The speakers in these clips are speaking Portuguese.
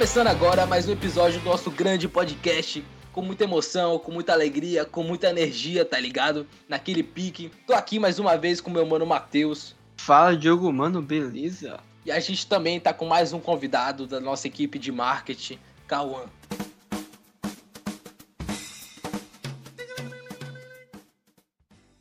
Começando agora mais um episódio do nosso grande podcast. Com muita emoção, com muita alegria, com muita energia, tá ligado? Naquele pique. Tô aqui mais uma vez com meu mano Matheus. Fala, Diogo, mano, beleza? E a gente também tá com mais um convidado da nossa equipe de marketing, Cauã.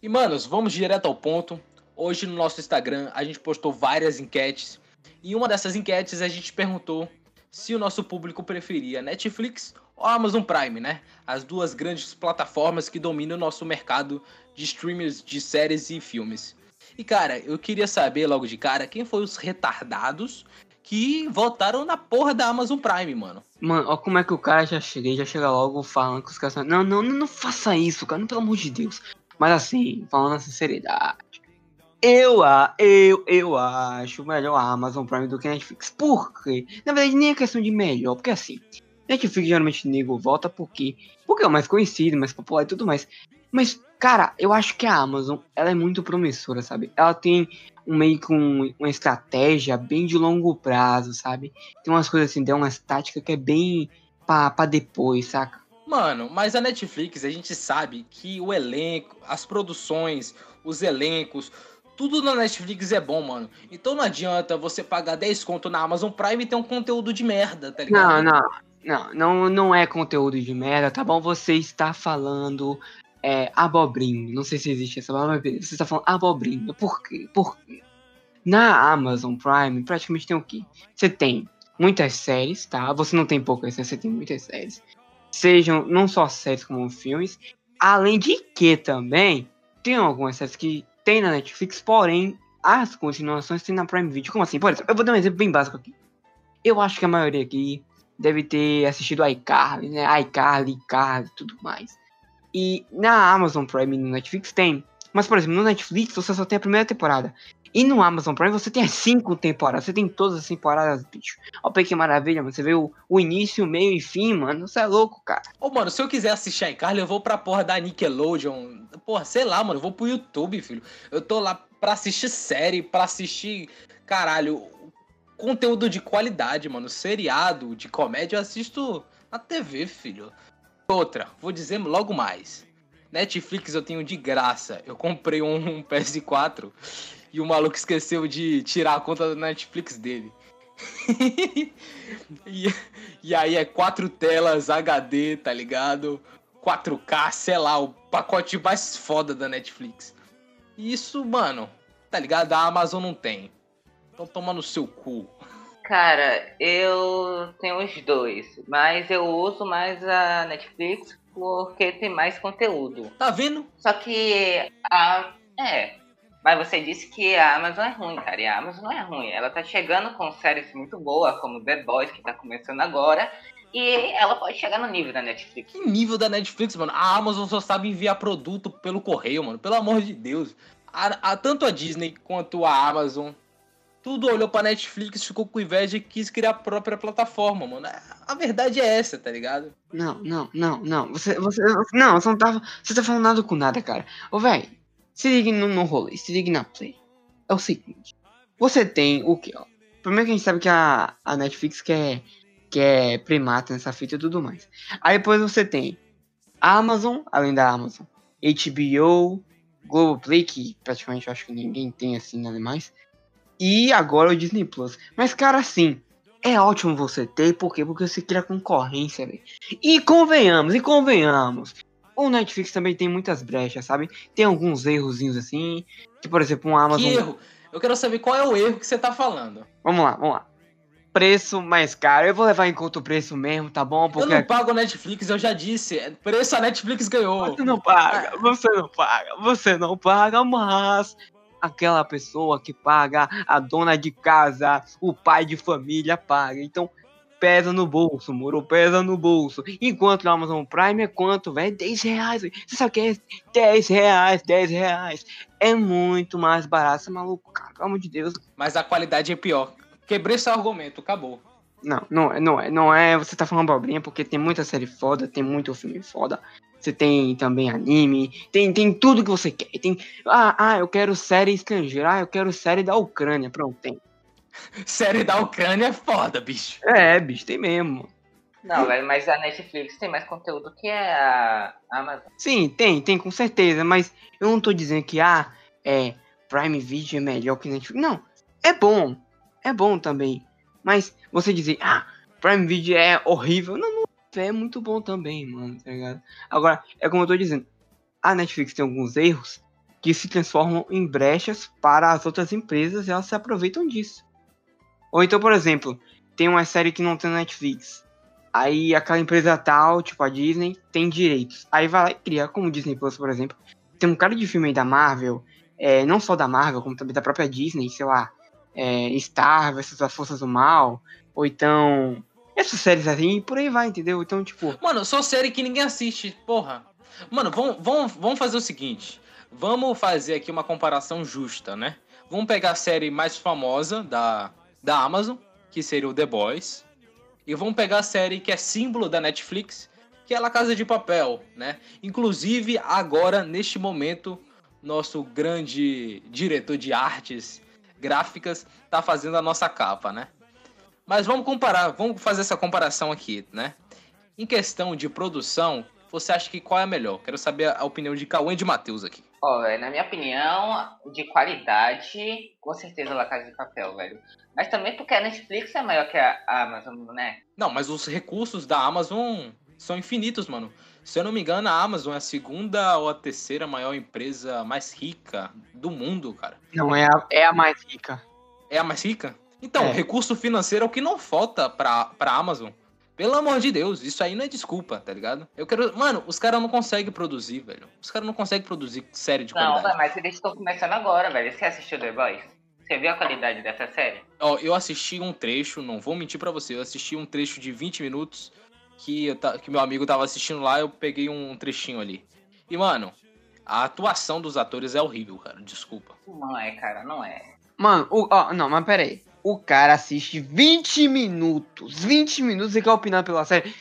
E manos, vamos direto ao ponto. Hoje no nosso Instagram a gente postou várias enquetes. E uma dessas enquetes a gente perguntou se o nosso público preferia Netflix ou Amazon Prime, né? As duas grandes plataformas que dominam o nosso mercado de streamers de séries e filmes. E cara, eu queria saber logo de cara quem foi os retardados que votaram na porra da Amazon Prime, mano. Mano, ó como é que o cara já chega, já chega logo falando que os caras não, não, não, não faça isso, cara, não, pelo amor de Deus. Mas assim, falando na sinceridade, eu, eu, eu acho melhor a Amazon Prime do que a Netflix. Por quê? Na verdade, nem é questão de melhor, porque assim, Netflix geralmente nego volta porque, porque é o mais conhecido, mais popular e tudo mais. Mas, cara, eu acho que a Amazon, ela é muito promissora, sabe? Ela tem um meio com uma estratégia bem de longo prazo, sabe? Tem umas coisas assim, tem uma tática que é bem pra, pra depois, saca? Mano, mas a Netflix, a gente sabe que o elenco, as produções, os elencos, tudo na Netflix é bom, mano. Então não adianta você pagar 10 conto na Amazon Prime e ter um conteúdo de merda, tá ligado? Não, não. Não, não, é conteúdo de merda, tá bom? Você está falando é, abobrinho. Não sei se existe essa palavra, mas você está falando abobrinho. Por quê? Por quê? Na Amazon Prime, praticamente tem o quê? Você tem muitas séries, tá? Você não tem poucas, né? você tem muitas séries sejam não só séries como filmes. Além de que também tem algumas séries que tem na Netflix, porém as continuações tem na Prime Video. Como assim? Por exemplo, eu vou dar um exemplo bem básico aqui. Eu acho que a maioria aqui deve ter assistido iCarly, né? iCarly, iCarly tudo mais. E na Amazon Prime e no Netflix tem. Mas, por exemplo, no Netflix você só tem a primeira temporada. E no Amazon Prime você tem as cinco temporadas. Você tem todas as temporadas, bicho. Olha que maravilha, mano. Você vê o, o início, o meio e fim, mano. Você é louco, cara. Ô, mano, se eu quiser assistir a iCarly, eu vou pra porra da Nickelodeon. Porra, sei lá, mano. Eu vou pro YouTube, filho. Eu tô lá pra assistir série, pra assistir. Caralho, conteúdo de qualidade, mano. Seriado de comédia eu assisto na TV, filho. Outra, vou dizer logo mais. Netflix eu tenho de graça. Eu comprei um PS4 e o maluco esqueceu de tirar a conta da Netflix dele. e, e aí é quatro telas HD, tá ligado? 4K, sei lá, o pacote mais foda da Netflix. E isso, mano, tá ligado? A Amazon não tem. Então toma no seu cu. Cara, eu tenho os dois, mas eu uso mais a Netflix porque tem mais conteúdo. Tá vendo? Só que a. É, mas você disse que a Amazon é ruim, cara. E a Amazon não é ruim. Ela tá chegando com séries muito boas, como The Boys, que tá começando agora. E ela pode chegar no nível da Netflix. Que nível da Netflix, mano? A Amazon só sabe enviar produto pelo correio, mano. Pelo amor de Deus. A, a, tanto a Disney quanto a Amazon, tudo olhou pra Netflix, ficou com inveja e quis criar a própria plataforma, mano. A verdade é essa, tá ligado? Não, não, não, não. Você, você, não, você não tava. Você tá falando nada com nada, cara. Ô, velho, se ligue no, no rolê, se ligue na play. É o seguinte. Você tem o que, ó. Primeiro que a gente sabe que a, a Netflix quer, quer primata nessa fita e tudo mais. Aí depois você tem Amazon, além da Amazon, HBO, Globoplay, que praticamente eu acho que ninguém tem assim nada mais. E agora o Disney Plus. Mas, cara, assim, é ótimo você ter, por quê? Porque você cria concorrência, velho. E convenhamos, e convenhamos o Netflix também tem muitas brechas, sabe? Tem alguns errozinhos assim, que por exemplo, um Amazon. Que erro? Eu quero saber qual é o erro que você tá falando. Vamos lá, vamos lá. Preço mais caro. Eu vou levar em conta o preço mesmo, tá bom? Porque... Eu não pago Netflix, eu já disse. Preço a Netflix ganhou. Você não paga, você não paga, você não paga, mas aquela pessoa que paga, a dona de casa, o pai de família paga. Então, pesa no bolso, moro? Pesa no bolso. Enquanto no Amazon Prime é quanto, velho? 10 reais. Você sabe que é 10 reais, 10 reais. É muito mais barato, você é maluco, cara. Pelo amor de Deus. Mas a qualidade é pior. Quebrei seu argumento, acabou. Não, não, é, não é, não é. Você tá falando abobrinha porque tem muita série foda, tem muito filme foda. Você tem também anime, tem, tem tudo que você quer. Tem, ah, ah, eu quero série estrangeira, ah, eu quero série da Ucrânia, pronto, tem. Série da Ucrânia é foda, bicho. É, bicho, tem mesmo. Não, velho, mas a Netflix tem mais conteúdo que a Amazon. Sim, tem, tem, com certeza. Mas eu não tô dizendo que, ah, é, Prime Video é melhor que Netflix. Não, é bom. É bom também. Mas você dizer, ah, Prime Video é horrível. Não, não é muito bom também, mano, tá ligado? Agora, é como eu tô dizendo. A Netflix tem alguns erros que se transformam em brechas para as outras empresas e elas se aproveitam disso. Ou então, por exemplo, tem uma série que não tem Netflix. Aí aquela empresa tal, tipo a Disney, tem direitos. Aí vai lá e cria, como Disney Plus, por exemplo. Tem um cara de filme aí da Marvel, é, não só da Marvel, como também da própria Disney, sei lá, é, Star versus as Forças do Mal, ou então essas séries assim, e por aí vai, entendeu? Então, tipo. Mano, só série que ninguém assiste, porra. Mano, vamos, vamos, vamos fazer o seguinte. Vamos fazer aqui uma comparação justa, né? Vamos pegar a série mais famosa da, da Amazon, que seria o The Boys. E vamos pegar a série que é símbolo da Netflix, que é La Casa de Papel, né? Inclusive, agora, neste momento, nosso grande diretor de artes gráficas tá fazendo a nossa capa, né? Mas vamos comparar, vamos fazer essa comparação aqui, né? Em questão de produção, você acha que qual é a melhor? Quero saber a opinião de Cauã e de Matheus aqui. Ó, oh, na minha opinião, de qualidade, com certeza La Casa de Papel, velho. Mas também porque a Netflix é maior que a Amazon, né? Não, mas os recursos da Amazon são infinitos, mano. Se eu não me engano, a Amazon é a segunda ou a terceira maior empresa mais rica do mundo, cara. Não, é a, é a mais rica. É a mais rica? Então, é. recurso financeiro é o que não falta pra, pra Amazon. Pelo amor de Deus, isso aí não é desculpa, tá ligado? Eu quero. Mano, os caras não conseguem produzir, velho. Os caras não conseguem produzir série de não, qualidade. Não, mas eles estão começando agora, velho. Você assistiu The Boys? Você viu a qualidade dessa série? Ó, eu assisti um trecho, não vou mentir para você, eu assisti um trecho de 20 minutos que, eu, que meu amigo tava assistindo lá, eu peguei um trechinho ali. E, mano, a atuação dos atores é horrível, cara. Desculpa. Não é, cara, não é. Mano, o, ó, não, mas pera aí o cara assiste 20 minutos. 20 minutos e quer opinar pela série.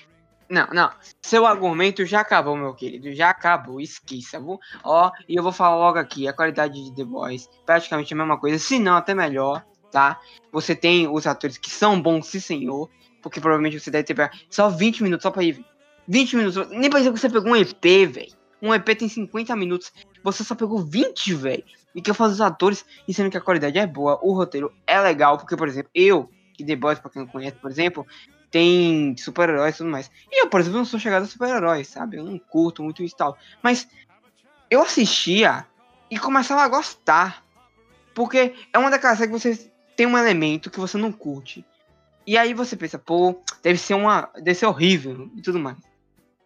Não, não. Seu argumento já acabou, meu querido. Já acabou. Esqueça. Vou, ó, e eu vou falar logo aqui. A qualidade de The Boys praticamente a mesma coisa. Se não, até melhor, tá? Você tem os atores que são bons, sim senhor. Porque provavelmente você deve ter só 20 minutos só pra ir. 20 minutos. Nem parece que você pegou um EP, velho. Um EP tem 50 minutos. Você só pegou 20, velho. E que eu faço os atores, e sendo que a qualidade é boa, o roteiro é legal, porque, por exemplo, eu, que The Boys, pra quem não conhece, por exemplo, tem super-heróis e tudo mais. E eu, por exemplo, não sou chegado a super-heróis, sabe? Eu não curto muito isso e tal. Mas eu assistia e começava a gostar. Porque é uma daquelas séries que você tem um elemento que você não curte. E aí você pensa, pô, deve ser uma. Deve ser horrível e tudo mais.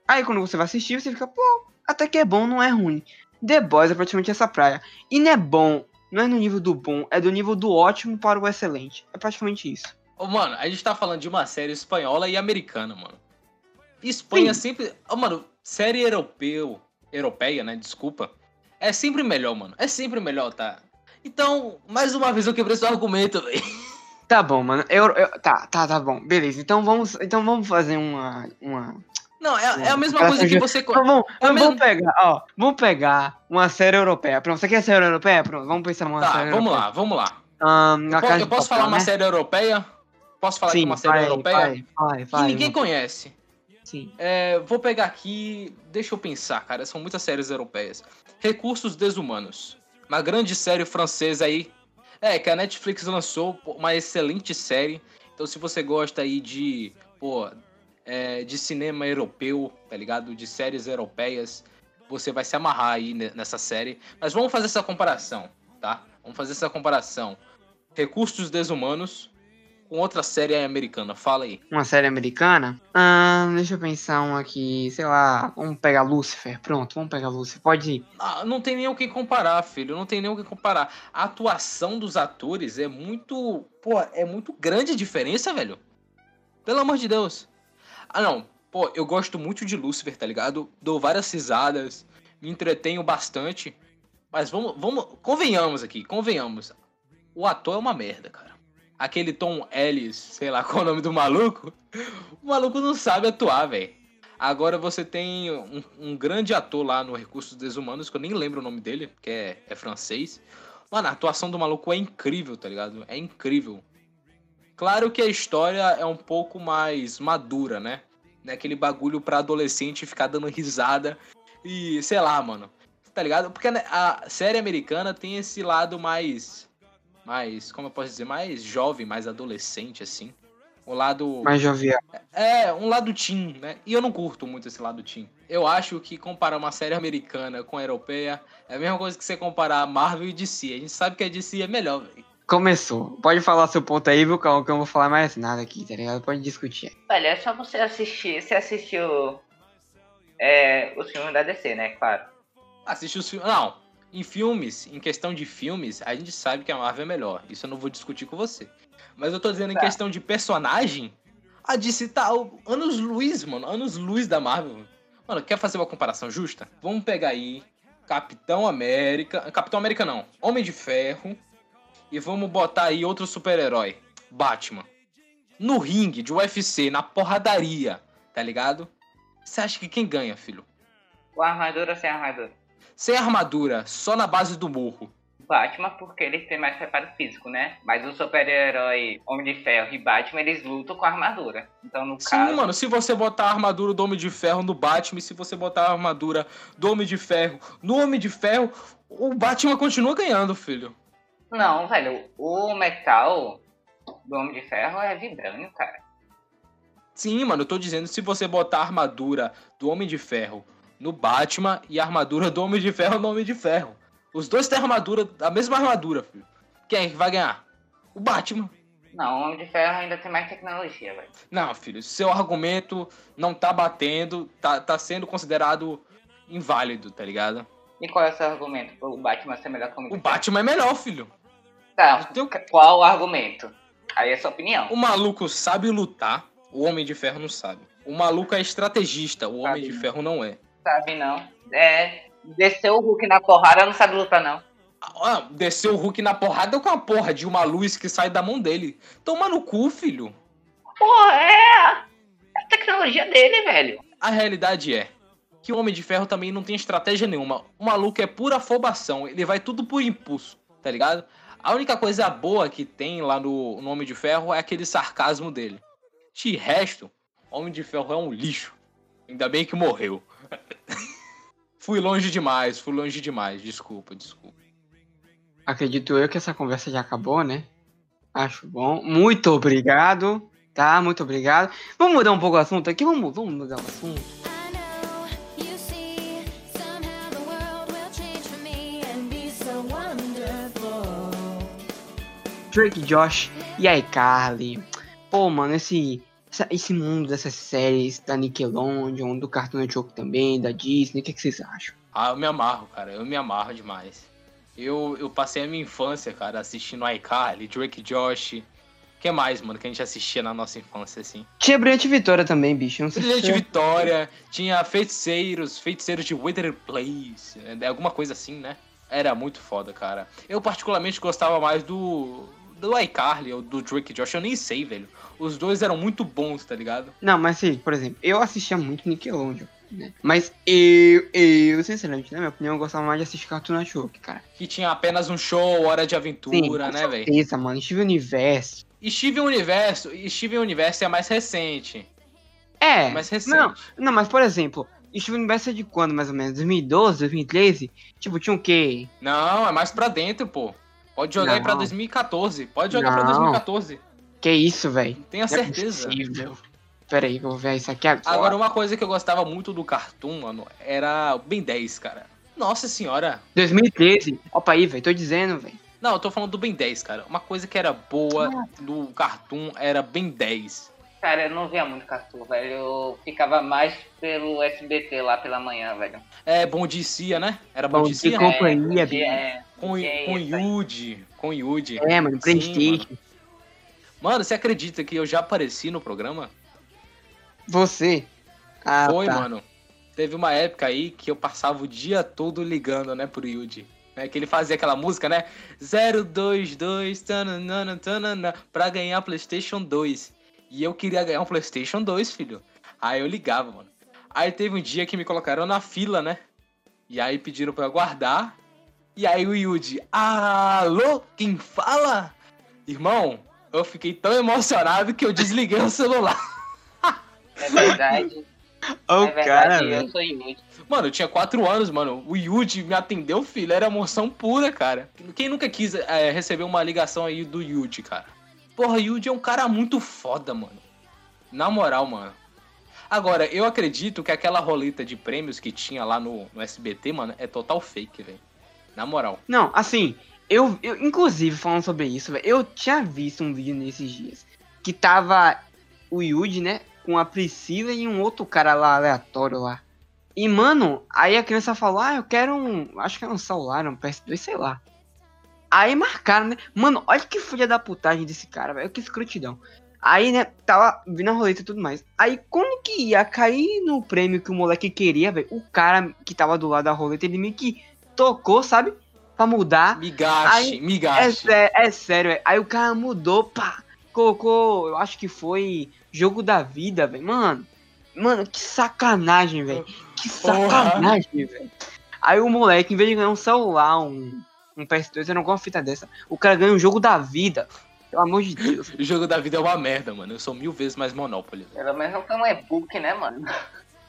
Aí quando você vai assistir, você fica, pô, até que é bom, não é ruim. The Boys é praticamente essa praia. E não é bom, não é no nível do bom, é do nível do ótimo para o excelente. É praticamente isso. Oh, mano, a gente tá falando de uma série espanhola e americana, mano. Espanha Sim. sempre. Oh, mano, série europeu, europeia, né? Desculpa. É sempre melhor, mano. É sempre melhor, tá? Então, mais uma vez eu quebrei seu argumento, velho. Tá bom, mano. Eu, eu, tá, tá, tá bom. Beleza. Então vamos, então vamos fazer uma, uma não, é, é a mesma coisa que você. Então, vamos, é vamos, pegar, ó. Vamos pegar uma série europeia. Pronto, você quer série europeia? Pronto, vamos pensar numa tá, série vamos europeia. lá, vamos lá. Um, eu, posso, eu posso falar uma né? série europeia? Posso falar Sim, uma série vai, europeia? Vai, vai, vai, que ninguém conhece. Sim. É, vou pegar aqui. Deixa eu pensar, cara. São muitas séries europeias. Recursos Desumanos. Uma grande série francesa aí. É, que a Netflix lançou uma excelente série. Então, se você gosta aí de, pô, é, de cinema europeu, tá ligado? De séries europeias. Você vai se amarrar aí nessa série. Mas vamos fazer essa comparação, tá? Vamos fazer essa comparação. Recursos Desumanos com outra série americana. Fala aí. Uma série americana? Ah, deixa eu pensar um aqui. Sei lá, vamos pegar Lucifer. Pronto, vamos pegar Lucifer. Pode ir. Ah, não tem nem o que comparar, filho. Não tem nem o que comparar. A atuação dos atores é muito. Pô, é muito grande a diferença, velho. Pelo amor de Deus. Ah, não. Pô, eu gosto muito de Lucifer, tá ligado? Dou várias risadas, me entretenho bastante. Mas vamos, vamos, convenhamos aqui, convenhamos. O ator é uma merda, cara. Aquele Tom Ellis, sei lá qual é o nome do maluco. O maluco não sabe atuar, velho. Agora você tem um, um, grande ator lá no Recursos Desumanos, que eu nem lembro o nome dele, que é, é francês. Mano, a atuação do maluco é incrível, tá ligado? É incrível. Claro que a história é um pouco mais madura, né? Né, Aquele bagulho pra adolescente ficar dando risada e, sei lá, mano. Tá ligado? Porque né, a série americana tem esse lado mais. Mais. Como eu posso dizer? Mais jovem, mais adolescente, assim. O lado. Mais jovial. É, um lado teen, né? E eu não curto muito esse lado teen. Eu acho que comparar uma série americana com a europeia é a mesma coisa que você comparar Marvel e DC. A gente sabe que a DC é melhor, velho. Começou. Pode falar seu ponto aí, viu, Cal, que eu não vou falar mais nada aqui, tá ligado? Pode discutir. Olha, é só você assistir. Você assistiu é, os filmes da DC, né? Claro. Assiste os filmes. Não, em filmes, em questão de filmes, a gente sabe que a Marvel é melhor. Isso eu não vou discutir com você. Mas eu tô dizendo em Tá. questão de personagem, a DC tá anos luz, mano. Anos luz da Marvel. Mano, quer fazer uma comparação justa? Vamos pegar aí Capitão América. Capitão América não. Homem de Ferro. E vamos botar aí outro super-herói. Batman. No ringue de UFC, na porradaria, tá ligado? Você acha que quem ganha, filho? Com armadura ou sem armadura? Sem armadura, só na base do morro. Batman, porque ele tem mais preparo físico, né? Mas o super-herói Homem de Ferro e Batman, eles lutam com armadura. Então, no Sim, caso. mano, se você botar a armadura do Homem de Ferro no Batman, e se você botar a armadura do Homem de Ferro no Homem de Ferro, o Batman continua ganhando, filho. Não, velho. O metal do Homem de Ferro é vibrânio, cara. Sim, mano, eu tô dizendo, se você botar a armadura do Homem de Ferro no Batman e a armadura do Homem de Ferro no Homem de Ferro. Os dois têm armadura, a mesma armadura, filho. Quem é que vai ganhar? O Batman. Não, o Homem de Ferro ainda tem mais tecnologia, velho. Não, filho, seu argumento não tá batendo, tá, tá sendo considerado inválido, tá ligado? E qual é o seu argumento pro Batman ser melhor que o Homem O? Batman é melhor, filho. Tá, qual o argumento? Aí é sua opinião. O maluco sabe lutar, o Homem de Ferro não sabe. O maluco é estrategista, o Homem Sabe. de Ferro não é. Sabe não. É. Desceu o Hulk na porrada, não sabe lutar, não. Ah, desceu o Hulk na porrada com a porra de uma luz que sai da mão dele. Toma no cu, filho. Porra, é. É a tecnologia dele, velho. A realidade é que o Homem de Ferro também não tem estratégia nenhuma. O maluco é pura afobação, ele vai tudo por impulso, tá ligado? A única coisa boa que tem lá no, Homem de Ferro é aquele sarcasmo dele. De resto, Homem de Ferro é um lixo. Ainda bem que morreu. fui longe demais, fui longe demais. Desculpa, desculpa. Acredito eu que essa conversa já acabou, né? Acho bom. Muito obrigado, tá? Muito obrigado. Vamos mudar um pouco o assunto aqui? Vamos, vamos mudar o assunto. Drake Josh e iCarly. Pô, mano, esse, essa- esse mundo dessas séries da Nickelodeon, do Cartoon Network também, da Disney, o que, que vocês acham? Ah, eu me amarro, cara. Eu me amarro demais. Eu, eu passei a minha infância, cara, assistindo iCarly, Drake Josh. O que mais, mano, que a gente assistia na nossa infância, assim? Tinha Brilhante Vitória também, bicho. Não sei se Brilhante você- Vitória, tinha feiticeiros, feiticeiros de Wither Place, é, alguma coisa assim, né? Era muito foda, cara. Eu particularmente gostava mais do do iCarly ou do Drake Josh, eu nem sei, velho. Os dois eram muito bons, tá ligado? Não, mas sim, por exemplo, eu assistia muito Nickelodeon, né? Mas eu, eu, sinceramente, na minha opinião, eu gostava mais de assistir Cartoon Network, cara. Que tinha apenas um show, hora de Sim, aventura, com né, velho? certeza, mano. Steven Universo. E Steven Universo, e Steven Universo é mais recente. É, mais recente. não, não, mas por exemplo, Steven Universo é de quando, mais ou menos? 2012, 2013? Tipo, tinha o quê? Não, é mais pra dentro, pô. Pode jogar aí pra Não. 2014. Pode jogar pra Não. 2014. Que isso, velho? Tenha Não é certeza. possível. Pera aí que eu vou ver isso aqui agora. Agora, uma coisa que eu gostava muito do Cartoon, mano, era o Ben 10, cara. Nossa senhora. 2013. Opa aí, velho. Tô dizendo, velho. Não, eu tô falando do Ben 10, cara. Uma coisa que era boa do Cartoon era Ben 10. Cara, eu não via muito Cartoon, velho. Eu ficava mais pelo SBT lá pela manhã, velho. É, Bom Dia Cia, né? Era Bom, Bom Dia e Dia Cia? Companhia, é, Bia. é, Com, é com. Yuji. Com Yuji. É, mano. Prestige. Mano, você acredita que eu já apareci no programa? Você. Ah, Foi, tá. mano. Teve uma época aí que eu passava o dia todo ligando, né, pro Yuji. Né, que ele fazia aquela música, né? 022 tananana, tanana, pra ganhar PlayStation 2. E eu queria ganhar um PlayStation 2, filho. Aí eu ligava, mano. Aí teve um dia que me colocaram na fila, né? E aí pediram pra eu aguardar. E aí o Yuji, alô, quem fala? Irmão, eu fiquei tão emocionado que eu desliguei o celular. É verdade. Ô, é verdade, cara, eu velho. sou Yuji. Mano, eu tinha 4 anos, mano. O Yuji me atendeu, filho. Era emoção pura, cara. Quem nunca quis é, receber uma ligação aí do Yuji, cara? Porra, Yuji é um cara muito foda, mano. Na moral, mano. Agora, eu acredito que aquela roleta de prêmios que tinha lá no, no SBT, mano, é total fake, velho. Na moral. Não, assim, eu, eu inclusive falando sobre isso, eu tinha visto um vídeo nesses dias que tava o Yuji, né, com a Priscila e um outro cara lá aleatório lá. E, mano, aí a criança falou, ah, eu quero um, acho que é um celular, um PS2, sei lá. Aí marcaram, né? Mano, olha que filha da putagem desse cara, velho, que escrotidão. Aí, né, tava vindo a roleta e tudo mais. Aí, quando que ia cair no prêmio que o moleque queria, velho, o cara que tava do lado da roleta, ele meio que tocou, sabe? Pra mudar. Me gaste, Aí, me É, é sério, velho. Aí o cara mudou, pá. Colocou, eu acho que foi jogo da vida, velho. Mano, mano, que sacanagem, velho. Que sacanagem, velho. Aí o moleque, em vez de ganhar um celular, um, um PS2, eu não gosto de fita dessa. O cara ganha um jogo da vida. Pelo amor de Deus. O jogo da vida é uma merda, mano. Eu sou mil vezes mais Monopoly. Pelo menos não foi um e-book, né, mano?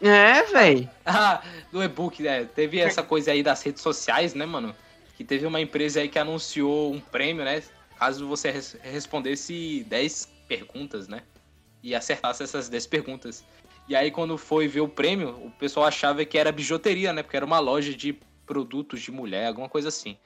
É, velho. Ah, do e-book, né? Teve essa coisa aí das redes sociais, né, mano? Que teve uma empresa aí que anunciou um prêmio, né? Caso você res- respondesse 10 perguntas, né? E acertasse essas 10 perguntas. E aí, quando foi ver o prêmio, o pessoal achava que era bijuteria, né? Porque era uma loja de produtos de mulher, alguma coisa assim.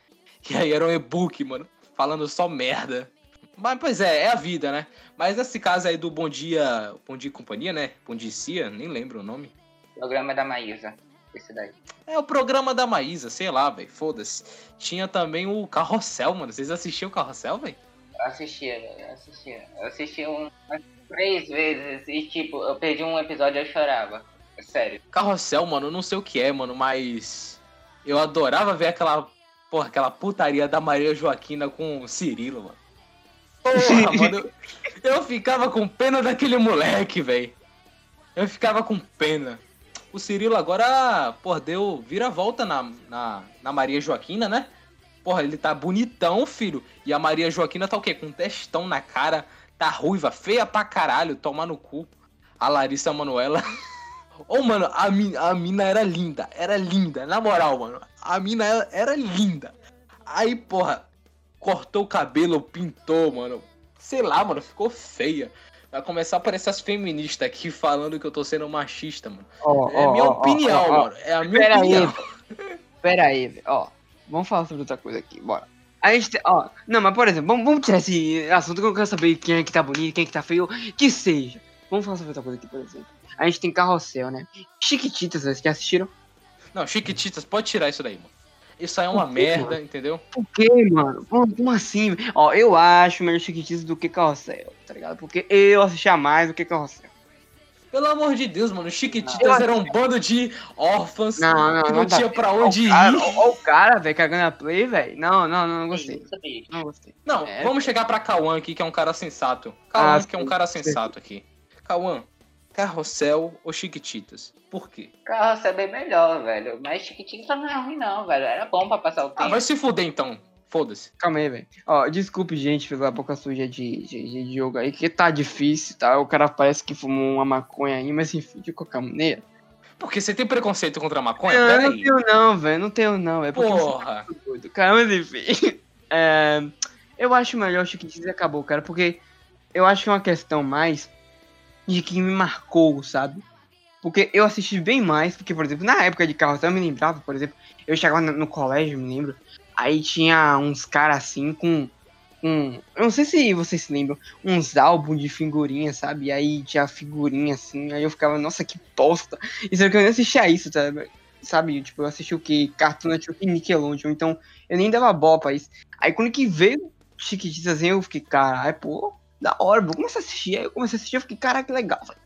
E aí era um e-book, mano, falando só merda. Mas, pois é, é a vida, né? Mas nesse caso aí do Bom Dia, Bom Dia e Companhia, né? Bom Dia Cia, nem lembro o nome. Programa da Maísa. Esse daí. É o programa da Maísa, sei lá, velho. Foda-se. Tinha também o Carrossel, mano. Vocês assistiam o Carrossel, velho? Eu assistia, velho. Eu assistia. Eu assistia um- umas três vezes e, tipo, eu perdi um episódio e eu chorava. É Sério. Carrossel, mano, eu não sei o que é, mano, mas. Eu adorava ver aquela. Porra, aquela putaria da Maria Joaquina com o Cirilo, mano. Porra, mano. Eu, eu ficava com pena daquele moleque, velho. Eu ficava com pena. O Cirilo agora, porra, deu vira-volta na, na, na Maria Joaquina, né? Porra, ele tá bonitão, filho. E a Maria Joaquina tá o quê? Com um testão na cara. Tá ruiva, feia pra caralho, tomar no cu. A Larissa Manoela. Ô, mano, a mina, a mina era linda. Era linda, na moral, mano. A mina era, era linda. Aí, porra, cortou o cabelo, pintou, mano. Sei lá, mano, ficou feia. Vai começar a aparecer as feministas aqui falando que eu tô sendo machista, mano. Ó, É a ó, minha ó, opinião, mano. É a minha Pera aí, opinião. Pera aí, velho. Ó, vamos falar sobre outra coisa aqui, bora. A gente tem, ó, não, mas por exemplo, vamos, vamos tirar esse assunto que eu não quero saber quem é que tá bonito, quem é que tá feio, que seja. Vamos falar sobre outra coisa aqui, por exemplo. A gente tem carrossel, né? Chiquititas, vocês que assistiram? Não, Chiquititas, pode tirar isso daí, mano. Isso aí é uma quê, merda, entendeu? Por quê, mano? Como, como assim? Ó, eu acho melhor Chiquititas do que carrossel, tá ligado? Porque eu assistia mais do que carrossel. Pelo amor de Deus, mano. Chiquititas era um bando de órfãos Não, não, que não, não tinha pra Ó, onde ir. ó, ó o cara, velho, cagando a play, velho. Não, não, não, não gostei. Não gostei. Não, É. vamos chegar pra Cauã aqui, que é um cara sensato. Cauã, Ah, que é um cara sensato aqui. Cauã, Carrossel ou Chiquititas? Por quê? Carroça é bem melhor, velho. Mas Chiquitita não é ruim, não, velho. Era bom pra passar o tempo. Ah, vai se fuder então. Foda-se. Calma aí, velho. Ó, desculpe, gente, pela boca suja de, de, de jogo aí, que tá difícil, tá? O cara parece que fumou uma maconha aí, mas enfim, de qualquer maneira. Porque você tem preconceito contra a maconha? Não, não tenho não, velho, não tenho não, é porque Porra. você tá doido, cara, mas enfim. É, eu acho melhor o Chiquititas e acabou, cara, porque eu acho que é uma questão mais de que me marcou, sabe? Porque eu assisti bem mais, porque, por exemplo, na época de carrossel eu me lembrava, por exemplo, eu chegava no, no colégio, me lembro, aí tinha uns caras assim com, com. Eu não sei se vocês se lembram, uns álbuns de figurinha, sabe? E aí tinha figurinha assim, aí eu ficava, nossa, que bosta. Isso é que eu nem assistia isso, sabe? Sabe, tipo, eu assisti o que? Cartoon Network e Nickelodeon, então eu nem dava bola pra isso. Aí quando que veio Chiquititas assim, eu fiquei, caralho, pô, da hora, vou começar a assistir. Aí eu comecei a assistir, eu fiquei, caraca, que legal, velho.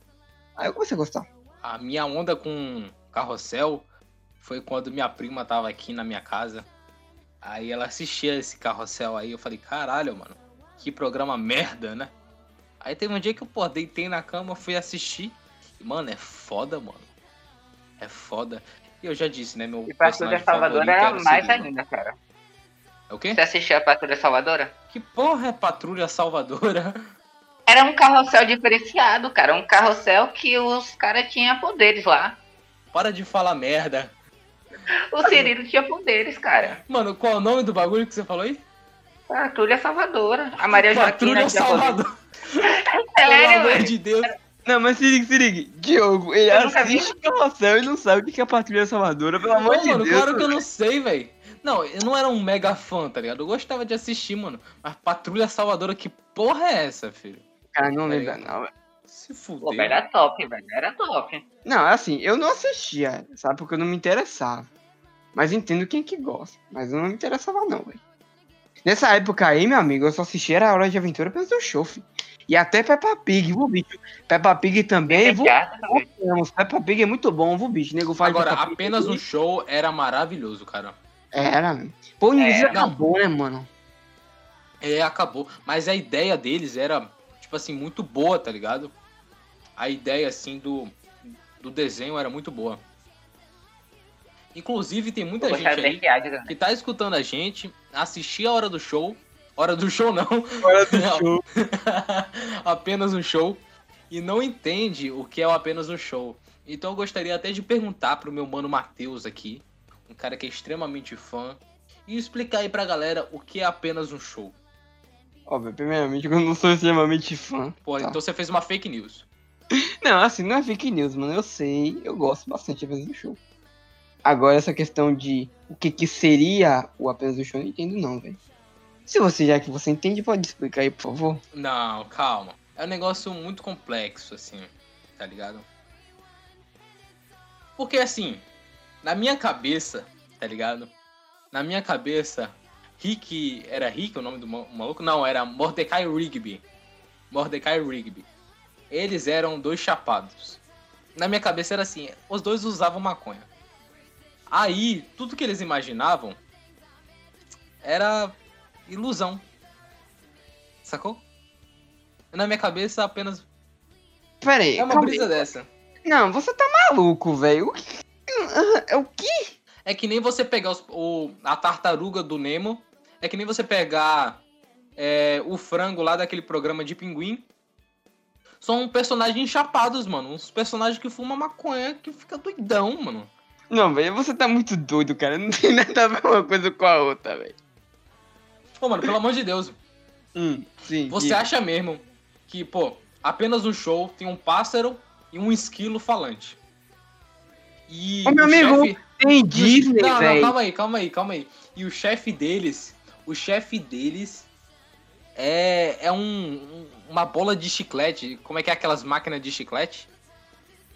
Aí eu comecei a gostar. A minha onda com carrossel foi quando minha prima tava aqui na minha casa. Aí ela assistia esse carrossel aí. Eu falei, caralho, mano, que programa merda, né? Aí teve um dia que eu, pô, deitei na cama, fui assistir. E, mano, é foda, mano. É foda. E eu já disse, né? Meu E pra Estúdio personagem Salvador favorito era o mais ainda, cara. É o quê? Você assistiu a Patrulha Salvadora? Que porra é Patrulha Salvadora? Era um carrossel diferenciado, cara. Um carrossel que os caras tinham poderes lá. Para de falar merda. O Cirilo tinha poderes, cara. Mano, qual é o nome do bagulho que você falou aí? Patrulha Salvadora. A Maria Joaquina Patrulha tinha poderes. Salvador. Pelo Sério, amor de Deus. Não, mas se ligue, se ligue. Diogo, ele assiste Carrossel e não sabe o que que é a Patrulha Salvadora, pelo amor Pô, de mano, Deus. claro que eu não sei, velho. Não, eu não era um mega fã, tá ligado? Eu gostava de assistir, mano. Mas Patrulha Salvadora, que porra é essa, filho? Cara, não Tá lembra, não. velho. Se Pô, fuder. velho, era top, velho. Era top. Não, é assim, eu não assistia, sabe? Porque eu não me interessava. Mas entendo quem que gosta. Mas eu não me interessava, não, velho. Nessa época aí, meu amigo, eu só assistia era a Hora de Aventura pelo seu show, filho. E até Peppa Pig, viu, bicho? Peppa Pig também, viu? Teatro também. Peppa Pig é muito bom, viu, bicho? Nego faz Agora, apenas um show era maravilhoso, cara. Era. Pô, o início É, acabou, né, mano? É, acabou. Mas a ideia deles era, tipo assim, muito boa, tá ligado? A ideia, assim, do, do desenho era muito boa. Inclusive, tem muita gente aí que tá escutando a gente, assistir a hora do show. Hora do show não, Hora do show. apenas um show. E não entende o que é o apenas um show. Então eu gostaria até de perguntar pro meu mano Matheus aqui, um cara que é extremamente fã, e explicar aí pra galera o que é apenas um show. Ó, velho, primeiramente, eu não sou extremamente fã. Pô, Tá. então você fez uma fake news. Não, assim, não é fake news, mano. Eu sei, eu gosto bastante vezes do show. Agora, essa questão de o que, que seria o apenas do show, eu não entendo não, velho. Se você, já que você entende, pode explicar aí, por favor. Não, calma. É um negócio muito complexo, assim, tá ligado? Porque assim, na minha cabeça, tá ligado? Na minha cabeça, Rick. Era Rick o nome do ma- maluco? Não, era Mordecai Rigby. Mordecai Rigby. Eles eram dois chapados. Na minha cabeça era assim, os dois usavam maconha. Aí, tudo que eles imaginavam era ilusão. Sacou? Na minha cabeça apenas. Pera aí, É uma calma brisa dessa. Não, você tá maluco, velho. O que... É o que? É que nem você pegar os- o, a tartaruga do Nemo. É que nem você pegar é, o frango lá daquele programa de pinguim. São personagens chapados, mano. Uns personagens que fumam maconha que fica doidão, mano. Não, velho, você tá muito doido, cara. Não tem nada a ver uma coisa com a outra, velho. Pô, mano, pelo amor de Deus. Hum, sim. Você acha mesmo que, pô, apenas um show tem um pássaro e um esquilo falante. E Ô, meu amigo, chefe- Tem Disney, não, não, calma aí, calma aí, calma aí. E o chefe deles, o chefe deles é, é um, um- uma bola de chiclete. Como é que é aquelas máquinas de chiclete?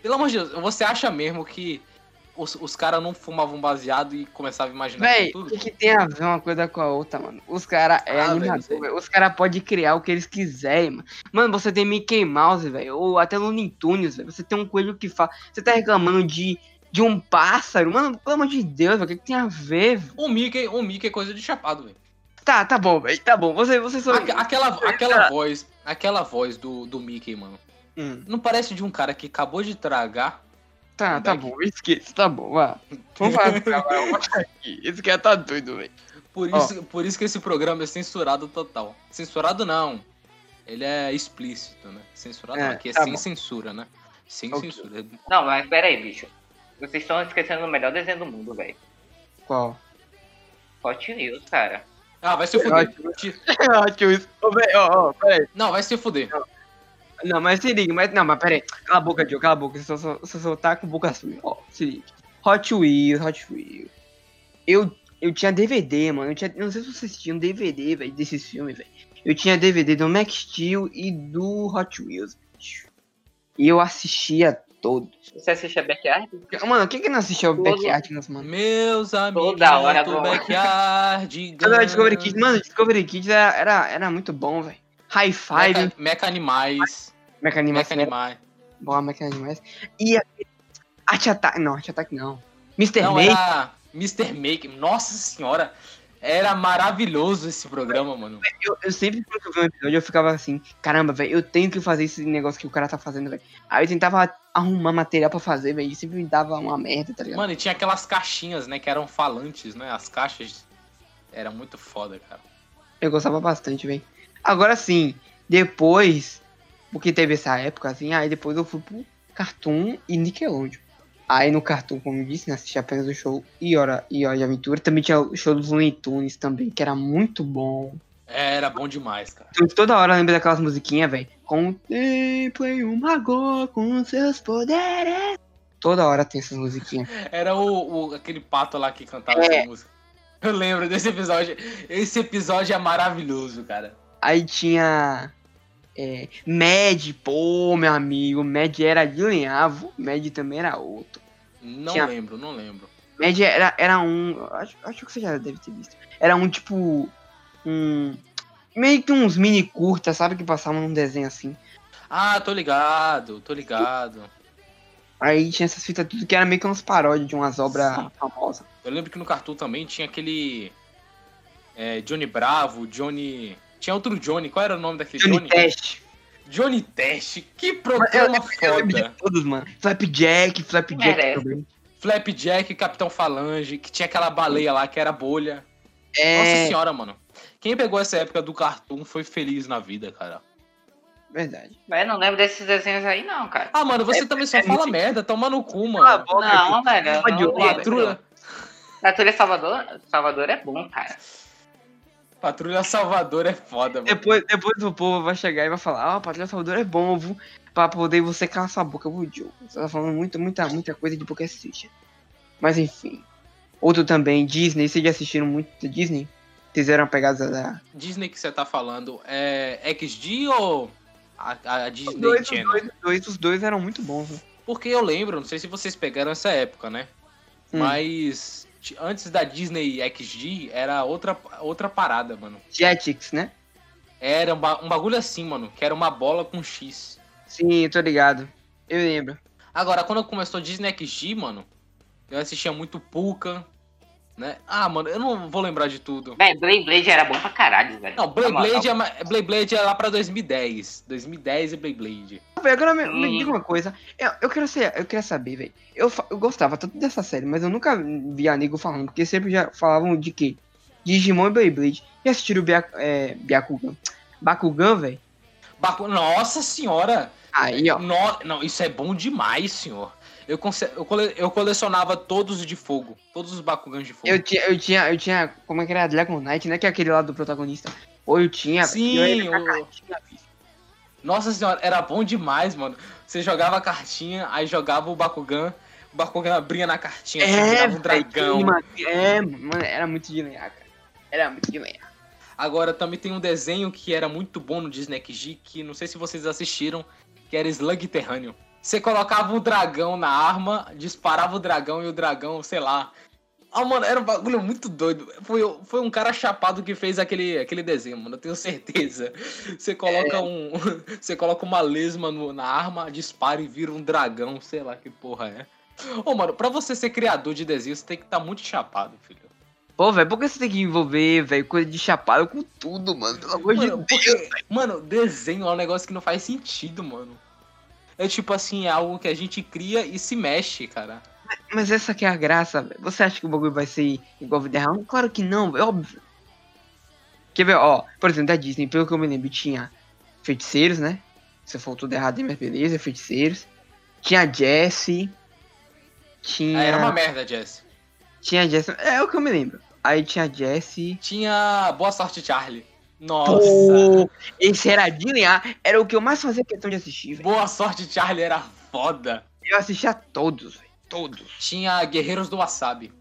Pelo amor de Deus, você acha mesmo que os, os caras não fumavam baseado e começavam a imaginar Véi, com o tudo? que, tem a ver uma coisa com a outra, mano? Os caras é Ah, animador. Os caras podem criar o que eles quiserem, mano. Mano, você tem Mickey Mouse, velho. Ou até Looney Tunes, velho. Você tem um coelho que fala. Você tá reclamando de, de um pássaro? Mano, pelo amor de Deus, velho. O que, que tem a ver? velho? O Mickey, o Mickey é coisa de chapado, velho. Tá, tá bom, velho. Tá bom. Você, você só. Aque- Aquela, aquela voz, aquela voz do, do Mickey, mano. Hum, Não parece de um cara que acabou de tragar. tá, tá bom. Esqueça, tá bom. Vá. Vamos falar aqui. Esse cara tá doido, velho. Por Ó. isso, por isso que esse programa é censurado total. Censurado não. Ele é explícito, né? Censurado É, não, aqui é tá sem bom. censura, né? Sem Ok. censura. Não, mas pera aí, bicho. Vocês estão esquecendo o melhor desenho do mundo, velho. Qual? Hot Wheels, cara. Ah, vai se fuder. Ótimo isso. Ô, velho, ó, ó, peraí. Não, vai se fuder. Não, mas se liga, mas não, mas pera aí. Cala a boca, Joe, cala a boca. Você só, só, só tá com boca suja. Ó, se liga. Hot Wheels, Hot Wheels. Eu, eu tinha DVD, mano. Eu tinha, não sei se vocês tinham DVD, velho, desses filmes, velho. Eu tinha DVD do Max Steel e do Hot Wheels, bicho. E eu assistia todos. Você assiste a Backyard? Mano, quem que não assistiu o Todo- Backyard, mano? Meus amigos Toda hora do backyard. Quando eu Discovery Kids, mano, Discovery Kids era, era, era muito bom, velho. High Five, Meca, Meca Animais. Mecha Animais, Meca Animais. Bom, Mecha Animais. E aquele- Art Attack, não, Art Attack não. Mr. Não, Make, era Mr. Make. Nossa senhora. Era maravilhoso esse programa, mano. eu, eu sempre quando eu vi um episódio, eu ficava assim, caramba, velho, eu tenho que fazer esse negócio que o cara tá fazendo, velho. Aí eu tentava arrumar material pra fazer, velho, e sempre me dava uma merda, tá ligado? Mano, e tinha aquelas caixinhas, né? Que eram falantes, né? As caixas. Era muito foda, cara. Eu gostava bastante, velho. Agora sim, depois, porque teve essa época, assim, aí depois eu fui pro Cartoon e Nickelodeon. Aí no Cartoon, como eu disse, né, assisti apenas o show e Hora, e Hora de Aventura. Também tinha o show dos Looney Tunes também, que era muito bom. É, Era bom demais, cara. Então, toda hora eu lembro daquelas musiquinhas, velho. Contemplem o mago com seus poderes. Toda hora tem essas musiquinhas. Era o, o- aquele pato lá que cantava É. essa música. Eu lembro desse episódio. Esse episódio é maravilhoso, cara. Aí tinha. É, Mad, pô, meu amigo. Mad era de Lenhavo. Mad também era outro. Não Tinha- lembro, não lembro. Mad era, era um. Acho, acho que você já deve ter visto. Era um tipo. Um. Meio que uns mini curtas, sabe? Que passavam num desenho assim. Ah, tô ligado, tô ligado. Aí tinha essas fitas tudo que era meio que umas paródias de umas obras famosas. Eu lembro que no Cartoon também tinha aquele. é, Johnny Bravo, Johnny. Tinha outro Johnny, qual era o nome daquele Johnny Johnny? Test. Johnny Test, que programa Eu lembro de foda. todos, mano. Flapjack, Flapjack Merece. também. Flapjack, Capitão Falange, que tinha aquela baleia lá que era bolha. Nossa É, senhora, mano. Quem pegou essa época do Cartoon foi feliz na vida, cara. verdade. Velho, não lembro desses desenhos aí, não, cara. Ah, mano, você É- também só é fala muito- merda, toma no cu, mano. boca, Não, velho. eu não Salvador, Salvador é bom, cara. Patrulha Salvador é foda, mano. Depois, depois o povo vai chegar e vai falar, ah, Patrulha Salvador é bom, viu? Pra poder você calar sua boca, viu, Diogo? Você tá falando muita, muita, muita coisa de Poké City. Mas enfim. Outro também, Disney. Vocês já assistiram muito Disney? Vocês eram pegados da. Disney que você tá falando é XD ou a, a Disney Os dois, os Channel? dois, os dois, os dois eram muito bons, viu? Porque eu lembro, não sei se vocês pegaram essa época, né? Hum. Mas antes da Disney XD era outra, outra parada, mano. Jetix, né? Era um, ba- um bagulho assim, mano, que era uma bola com X. Sim, tô ligado. Eu lembro. Agora, quando começou Disney XD, mano, eu assistia muito Puka, né? Ah, mano, eu não vou lembrar de tudo. Velho, Blade Blade era bom pra caralho, velho. Não, Blade. Blade é, Blade Blade é lá pra 2010. 2010 e Blade Blade. Velho, Agora me, me diga uma coisa. Eu, eu, quero ser, eu queria saber, velho. Eu, eu gostava tanto dessa série, mas eu nunca via nego falando, porque sempre já falavam de quê? Digimon e Beyblade. E assistiram o Bia, é, Byakugan? Bakugan, velho? Baku- Nossa senhora! Aí, ó. No- Não, isso é bom demais, senhor. Eu, eu, cole- eu colecionava todos os de fogo. Todos os Bakugans de fogo. Eu tinha, eu tinha, eu tinha, como é que era? Dragon Knight, né? Que é aquele lá do protagonista. Ou eu tinha, Sim, eu bicho. Nossa senhora, era bom demais, mano. Você jogava a cartinha, aí jogava o Bakugan. O Bakugan abria na cartinha, assim, É, um dragão. mano, é, mano, era muito de lenhar, cara. Era muito de lenhar. Agora também tem um desenho que era muito bom no Disney XD, que não sei se vocês assistiram, que era Slug Terrâneo. Você colocava o dragão na arma, disparava o dragão e o dragão, sei lá. Ah, mano, era um bagulho muito doido. Foi, foi um cara chapado que fez aquele, aquele desenho, mano, eu tenho certeza. Você coloca um. Você coloca uma lesma no- na arma, dispara e vira um dragão, sei lá que porra é. Ô, mano, pra você ser criador de desenho, você tem que estar muito chapado, filho. Pô, velho, por que você tem que envolver, velho, coisa de chapado com tudo, mano? Pelo amor de Mano, Deus. porque, mano, desenho é um negócio que não faz sentido, mano. É tipo assim, é algo que a gente cria e se mexe, cara. Mas essa que é a graça. Você acha que o bagulho vai ser igual vida real? Claro que não, velho, óbvio. Quer ver, ó, por exemplo, da Disney, pelo que eu me lembro, tinha feiticeiros, né? Você falou tudo errado mas beleza, feiticeiros. Tinha Jessie. Tinha. Ah, Era uma merda, Jess. Tinha Jessie. É o que eu me lembro. Aí tinha Jessie. Tinha Boa Sorte, Charlie. Nossa. Pô, esse era linear. Era o que eu mais fazia questão de assistir, velho. Boa Sorte, Charlie era foda. Eu assistia todos, velho. Todos. Tinha Guerreiros do Wasabi.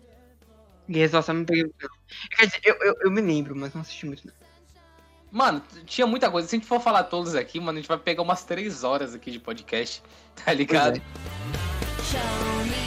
E esse só me peguei muito. não. Quer dizer, eu, eu, eu me lembro, mas não assisti muito, não. Mano, tinha muita coisa. Se a gente for falar todos aqui, mano, a gente vai pegar umas três horas aqui de podcast, tá ligado? é. Show